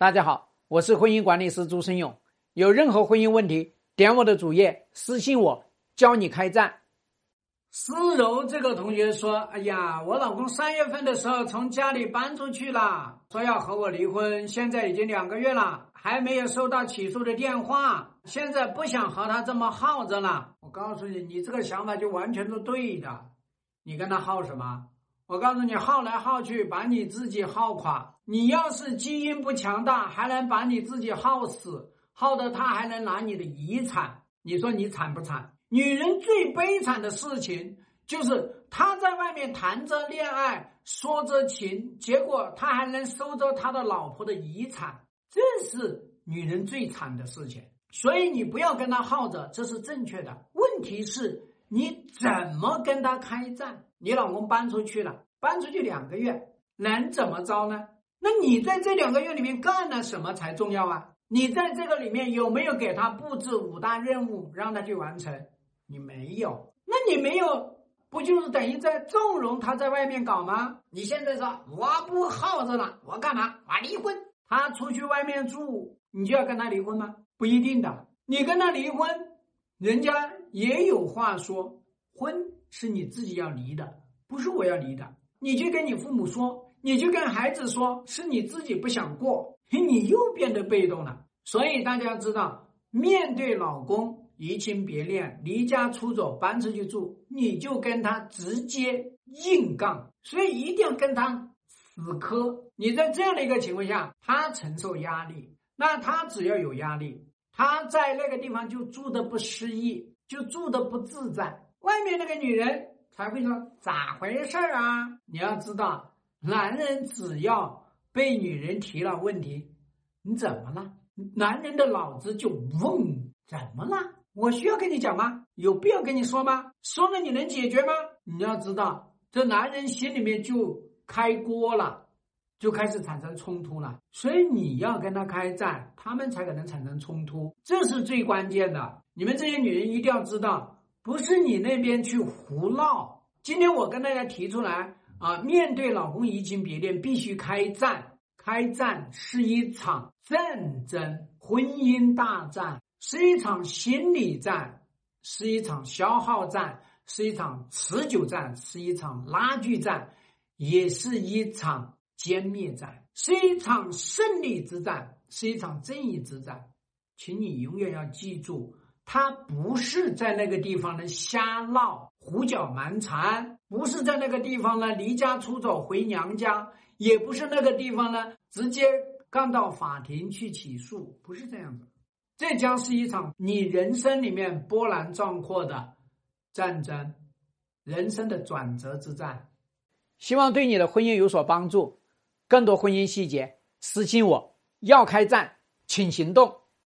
大家好，我是婚姻管理师朱生勇。有任何婚姻问题，点我的主页私信我，教你开战。思柔这个同学说：“哎呀，我老公三月份的时候从家里搬出去了，说要和我离婚，现在已经两个月了，还没有收到起诉的电话，现在不想和他这么耗着了。”我告诉你，你这个想法就完全是对的。你跟他耗什么？我告诉你，耗来耗去，把你自己耗垮。你要是基因不强大，还能把你自己耗死，耗得他还能拿你的遗产。你说你惨不惨？女人最悲惨的事情就是她在外面谈着恋爱，说着情，结果她还能收着他的老婆的遗产，这是女人最惨的事情。所以你不要跟他耗着，这是正确的。问题是你怎么跟他开战？你老公搬出去了，搬出去两个月，能怎么着呢？那你在这两个月里面干了什么才重要啊？你在这个里面有没有给他布置五大任务让他去完成？你没有，那你没有，不就是等于在纵容他在外面搞吗？你现在说我不耗着了，我干嘛？我离婚。他出去外面住，你就要跟他离婚吗？不一定的。你跟他离婚，人家也有话说，婚。是你自己要离的，不是我要离的。你就跟你父母说，你就跟孩子说，是你自己不想过，你又变得被动了。所以大家要知道，面对老公移情别恋、离家出走、搬出去住，你就跟他直接硬杠。所以一定要跟他死磕。你在这样的一个情况下，他承受压力，那他只要有压力，他在那个地方就住的不适意，就住的不自在。外面那个女人才会说咋回事啊？你要知道，男人只要被女人提了问题，你怎么了？男人的脑子就嗡，怎么了？我需要跟你讲吗？有必要跟你说吗？说了你能解决吗？你要知道，这男人心里面就开锅了，就开始产生冲突了。所以你要跟他开战，他们才可能产生冲突，这是最关键的。你们这些女人一定要知道。不是你那边去胡闹。今天我跟大家提出来啊，面对老公移情别恋，必须开战。开战是一场战争，婚姻大战是一场心理战，是一场消耗战，是一场持久战，是一场拉锯战，也是一场歼灭战，是一场胜利之战，是一场正义之战。请你永远要记住。他不是在那个地方呢瞎闹、胡搅蛮缠，不是在那个地方呢离家出走回娘家，也不是那个地方呢直接干到法庭去起诉，不是这样的。这将是一场你人生里面波澜壮阔的战争，人生的转折之战。希望对你的婚姻有所帮助。更多婚姻细节，私信我。要开战，请行动。